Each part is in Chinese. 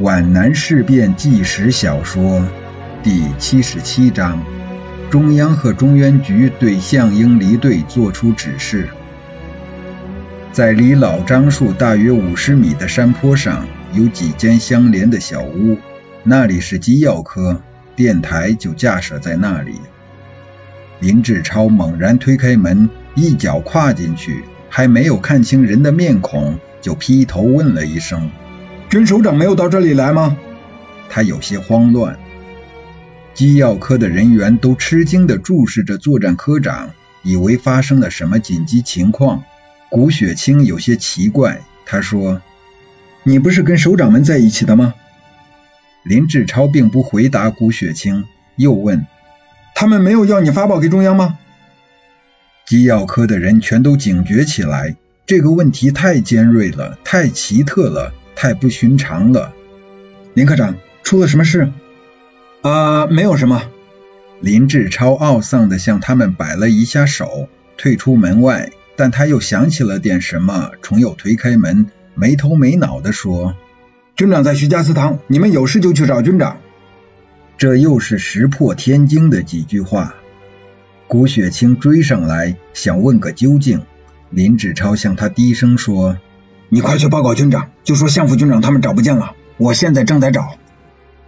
皖南事变纪实小说第七十七章：中央和中原局对项英离队作出指示。在离老樟树大约五十米的山坡上，有几间相连的小屋，那里是机要科，电台就架设在那里。林志超猛然推开门，一脚跨进去，还没有看清人的面孔，就劈头问了一声。军首长没有到这里来吗？他有些慌乱。机要科的人员都吃惊地注视着作战科长，以为发生了什么紧急情况。古雪清有些奇怪，他说：“你不是跟首长们在一起的吗？”林志超并不回答古雪清，又问：“他们没有要你发报给中央吗？”机要科的人全都警觉起来，这个问题太尖锐了，太奇特了。太不寻常了，林科长，出了什么事？啊，没有什么。林志超懊丧地向他们摆了一下手，退出门外。但他又想起了点什么，重又推开门，没头没脑地说：“军长在徐家祠堂，你们有事就去找军长。”这又是石破天惊的几句话。古雪清追上来，想问个究竟。林志超向他低声说。你快去报告军长，就说向副军长他们找不见了，我现在正在找。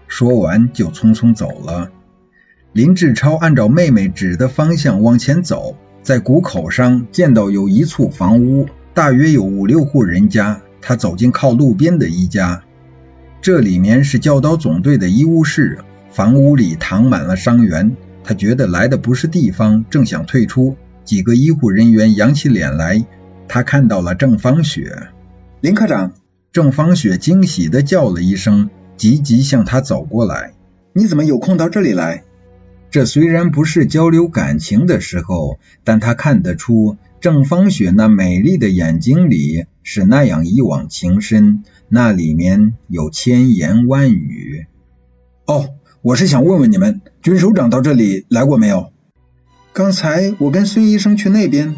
说完就匆匆走了。林志超按照妹妹指的方向往前走，在谷口上见到有一簇房屋，大约有五六户人家。他走进靠路边的一家，这里面是教导总队的医务室，房屋里躺满了伤员。他觉得来的不是地方，正想退出，几个医护人员扬起脸来，他看到了郑芳雪。林科长，郑芳雪惊喜地叫了一声，急急向他走过来。你怎么有空到这里来？这虽然不是交流感情的时候，但他看得出郑芳雪那美丽的眼睛里是那样一往情深，那里面有千言万语。哦，我是想问问你们，军首长到这里来过没有？刚才我跟孙医生去那边。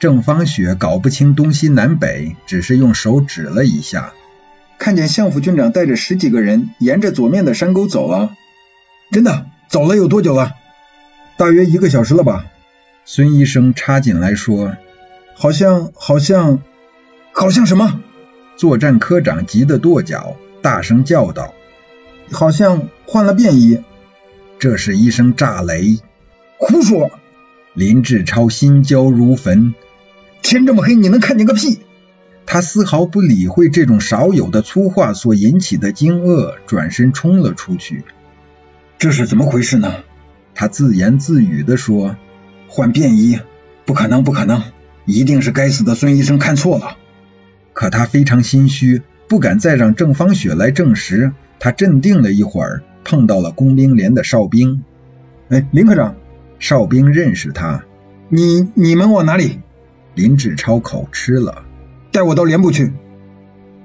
郑芳雪搞不清东西南北，只是用手指了一下，看见向副军长带着十几个人沿着左面的山沟走了。真的？走了有多久了？大约一个小时了吧。孙医生插进来说：“好像，好像，好像什么？”作战科长急得跺脚，大声叫道：“好像换了便衣。”这是一声炸雷。胡说！林志超心焦如焚。天这么黑，你能看见个屁？他丝毫不理会这种少有的粗话所引起的惊愕，转身冲了出去。这是怎么回事呢？他自言自语地说：“换便衣？不可能，不可能！一定是该死的孙医生看错了。”可他非常心虚，不敢再让郑芳雪来证实。他镇定了一会儿，碰到了工兵连的哨兵。哎，林科长，哨兵认识他。你你们往哪里？林志超口吃了，带我到连部去。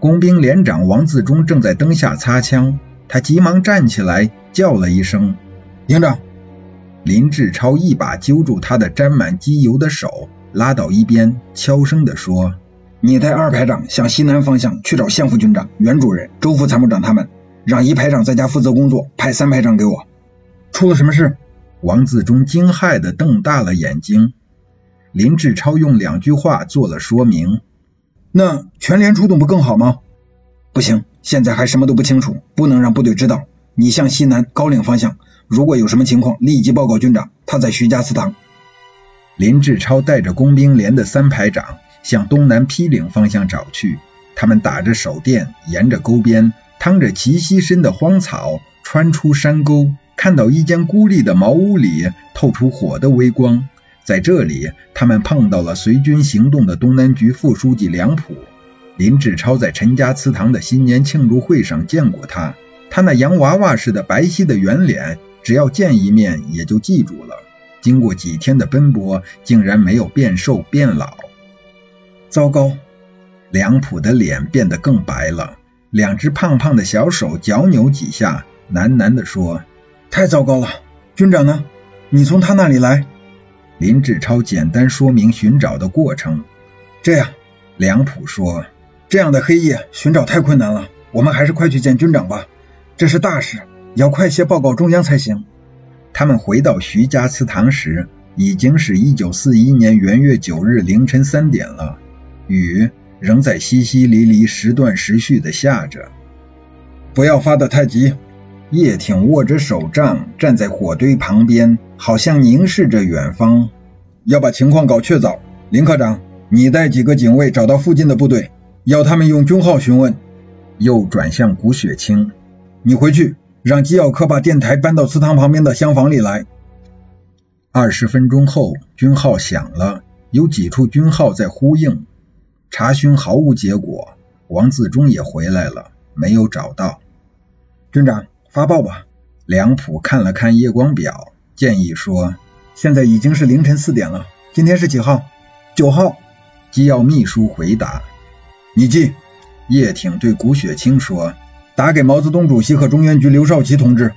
工兵连长王自忠正在灯下擦枪，他急忙站起来叫了一声：“营长！”林志超一把揪住他的沾满机油的手，拉到一边，悄声地说：“你带二排长向西南方向去找向副军长、袁主任、周副参谋长他们，让一排长在家负责工作，派三排长给我。”出了什么事？王自忠惊骇地瞪大了眼睛。林志超用两句话做了说明。那全连出动不更好吗？不行，现在还什么都不清楚，不能让部队知道。你向西南高岭方向，如果有什么情况，立即报告军长。他在徐家祠堂。林志超带着工兵连的三排长向东南披岭方向找去。他们打着手电，沿着沟边，趟着齐膝深的荒草，穿出山沟，看到一间孤立的茅屋里透出火的微光。在这里，他们碰到了随军行动的东南局副书记梁普。林志超在陈家祠堂的新年庆祝会上见过他，他那洋娃娃似的白皙的圆脸，只要见一面也就记住了。经过几天的奔波，竟然没有变瘦变老。糟糕！梁普的脸变得更白了，两只胖胖的小手脚扭几下，喃喃地说：“太糟糕了，军长呢？你从他那里来？”林志超简单说明寻找的过程。这样，梁普说：“这样的黑夜寻找太困难了，我们还是快去见军长吧，这是大事，要快些报告中央才行。他们回到徐家祠堂时，已经是一九四一年元月九日凌晨三点了，雨仍在淅淅沥沥、时断时续的下着。不要发得太急。叶挺握着手杖站在火堆旁边，好像凝视着远方。要把情况搞确凿。林科长，你带几个警卫找到附近的部队，要他们用军号询问。又转向古雪清，你回去让机要科把电台搬到祠堂旁边的厢房里来。二十分钟后，军号响了，有几处军号在呼应。查询毫无结果，王自忠也回来了，没有找到。军长，发报吧。梁普看了看夜光表，建议说：“现在已经是凌晨四点了，今天是几号？九号。”机要秘书回答：“你记。”叶挺对谷雪清说：“打给毛泽东主席和中原局刘少奇同志。”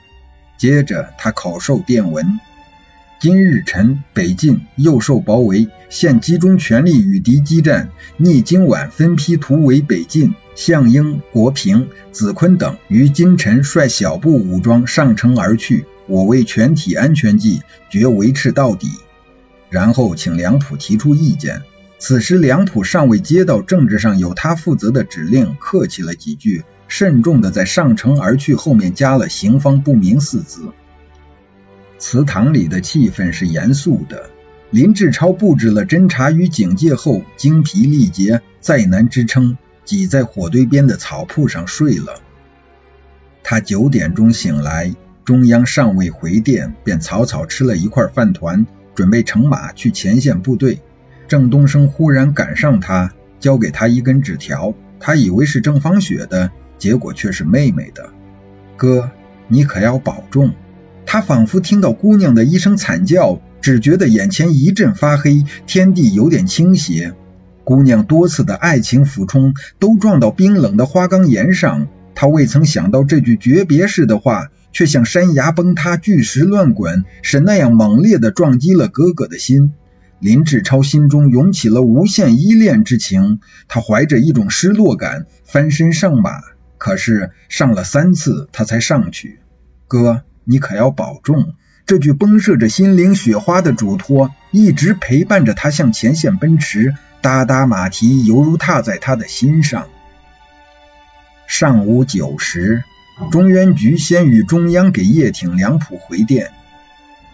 接着他口授电文：“今日晨，北进又受包围，现集中全力与敌激战。逆今晚分批突围北进，项英、国平、子坤等于今晨率小部武装上城而去。我为全体安全计，决维持到底。”然后请梁普提出意见。此时，梁普尚未接到政治上有他负责的指令，客气了几句，慎重的在“上城而去”后面加了“行方不明”四字。祠堂里的气氛是严肃的。林志超布置了侦察与警戒后，精疲力竭，再难支撑，挤在火堆边的草铺上睡了。他九点钟醒来，中央尚未回电，便草草吃了一块饭团，准备乘马去前线部队。郑东升忽然赶上他，交给他一根纸条，他以为是郑芳雪的，结果却是妹妹的。哥，你可要保重。他仿佛听到姑娘的一声惨叫，只觉得眼前一阵发黑，天地有点倾斜。姑娘多次的爱情俯冲，都撞到冰冷的花岗岩上。他未曾想到这句诀别式的话，却像山崖崩塌、巨石乱滚，是那样猛烈的撞击了哥哥的心。林志超心中涌起了无限依恋之情，他怀着一种失落感翻身上马，可是上了三次他才上去。哥，你可要保重。这句崩射着心灵雪花的嘱托，一直陪伴着他向前线奔驰，哒哒马蹄犹如踏在他的心上。上午九时，中原局先与中央给叶挺、梁普回电。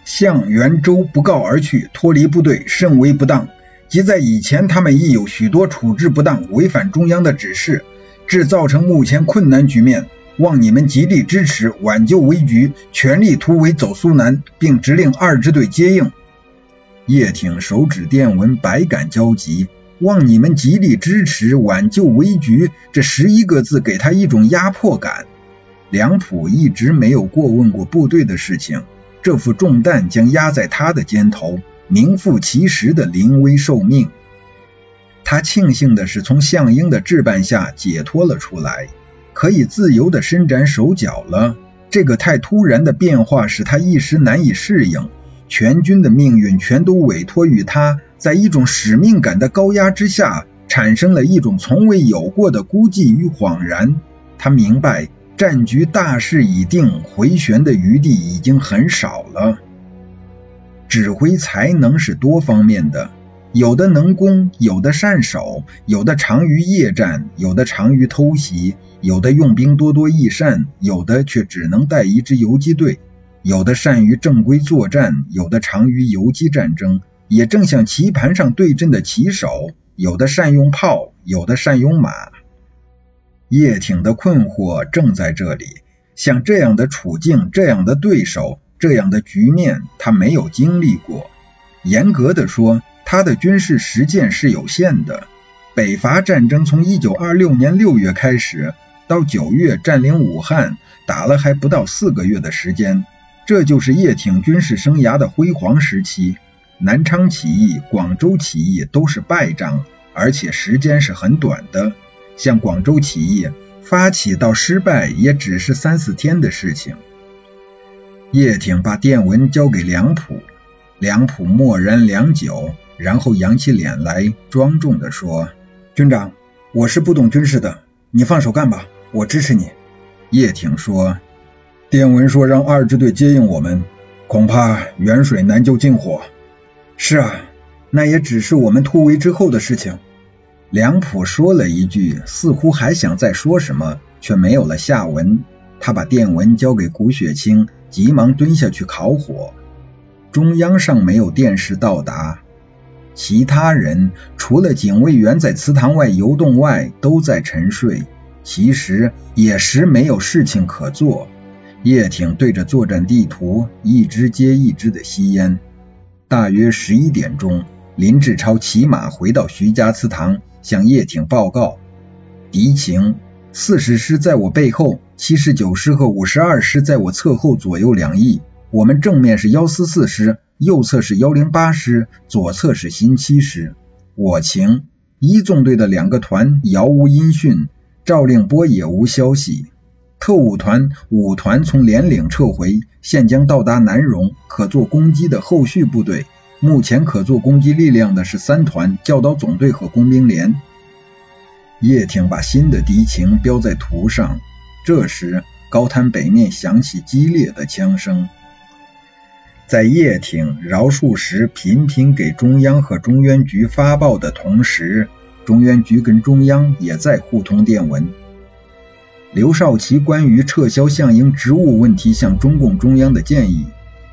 向元州不告而去，脱离部队甚为不当。即在以前，他们亦有许多处置不当、违反中央的指示，致造成目前困难局面。望你们极力支持，挽救危局，全力突围走苏南，并指令二支队接应。叶挺手指电文，百感交集。望你们极力支持，挽救危局，这十一个字给他一种压迫感。梁普一直没有过问过部队的事情。这副重担将压在他的肩头，名副其实的临危受命。他庆幸的是从项英的置办下解脱了出来，可以自由的伸展手脚了。这个太突然的变化使他一时难以适应，全军的命运全都委托于他，在一种使命感的高压之下，产生了一种从未有过的孤寂与恍然。他明白。战局大势已定，回旋的余地已经很少了。指挥才能是多方面的，有的能攻，有的善守，有的长于夜战，有的长于偷袭，有的用兵多多益善，有的却只能带一支游击队，有的善于正规作战，有的长于游击战争，也正像棋盘上对阵的棋手，有的善用炮，有的善用马。叶挺的困惑正在这里，像这样的处境、这样的对手、这样的局面，他没有经历过。严格的说，他的军事实践是有限的。北伐战争从一九二六年六月开始，到九月占领武汉，打了还不到四个月的时间，这就是叶挺军事生涯的辉煌时期。南昌起义、广州起义都是败仗，而且时间是很短的。像广州起义发起到失败，也只是三四天的事情。叶挺把电文交给梁普，梁普默然良久，然后扬起脸来，庄重地说：“军长，我是不懂军事的，你放手干吧，我支持你。叶挺说：“电文说让二支队接应我们，恐怕远水难救近火。”是啊，那也只是我们突围之后的事情。梁普说了一句，似乎还想再说什么，却没有了下文。他把电文交给古雪清，急忙蹲下去烤火。中央上没有电视到达，其他人除了警卫员在祠堂外游动外，都在沉睡。其实也时没有事情可做。叶挺对着作战地图一支接一支的吸烟。大约十一点钟，林志超骑马回到徐家祠堂，向叶挺报告敌情：四十师在我背后，七十九师和五十二师在我侧后左右两翼。我们正面是幺四四师，右侧是幺零八师，左侧是新七师。我情：一纵队的两个团杳无音讯，赵令波也无消息。特务团五团从连岭撤回，现将到达南荣，可做攻击的后续部队。目前可做攻击力量的是三团教导总队和工兵连。叶挺把新的敌情标在图上。这时，高滩北面响起激烈的枪声。在叶挺饶恕时频频给中央和中原局发报的同时，中原局跟中央也在互通电文。刘少奇关于撤销项英职务问题向中共中央的建议。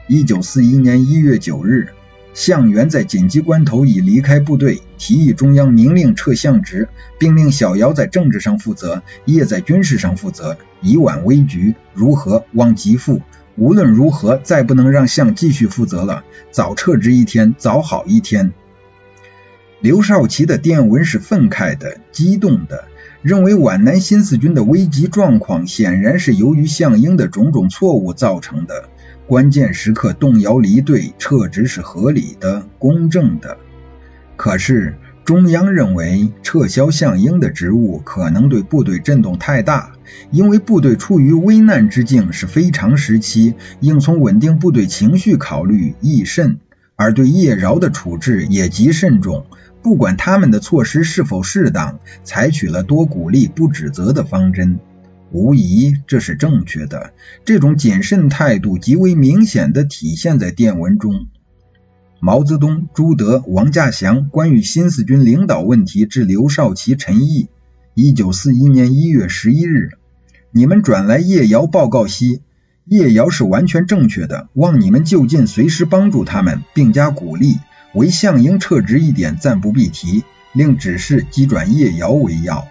一九四一年一月九日，项元在紧急关头已离开部队，提议中央明令撤项职，并令小姚在政治上负责，叶在军事上负责，以挽危局。如何？望急复。无论如何，再不能让项继续负责了。早撤职一天，早好一天。刘少奇的电文是愤慨的、激动的。认为皖南新四军的危急状况显然是由于项英的种种错误造成的，关键时刻动摇离队撤职是合理的、公正的。可是中央认为撤销项英的职务可能对部队震动太大，因为部队处于危难之境是非常时期，应从稳定部队情绪考虑亦甚，而对叶饶的处置也极慎重。不管他们的措施是否适当，采取了多鼓励不指责的方针，无疑这是正确的。这种谨慎态度极为明显的体现在电文中。毛泽东、朱德、王稼祥关于新四军领导问题致刘少奇、陈毅。一九四一年一月十一日，你们转来叶瑶报告西，叶瑶是完全正确的，望你们就近随时帮助他们，并加鼓励。为项英撤职一点暂不必提，另指示急转叶瑶为要。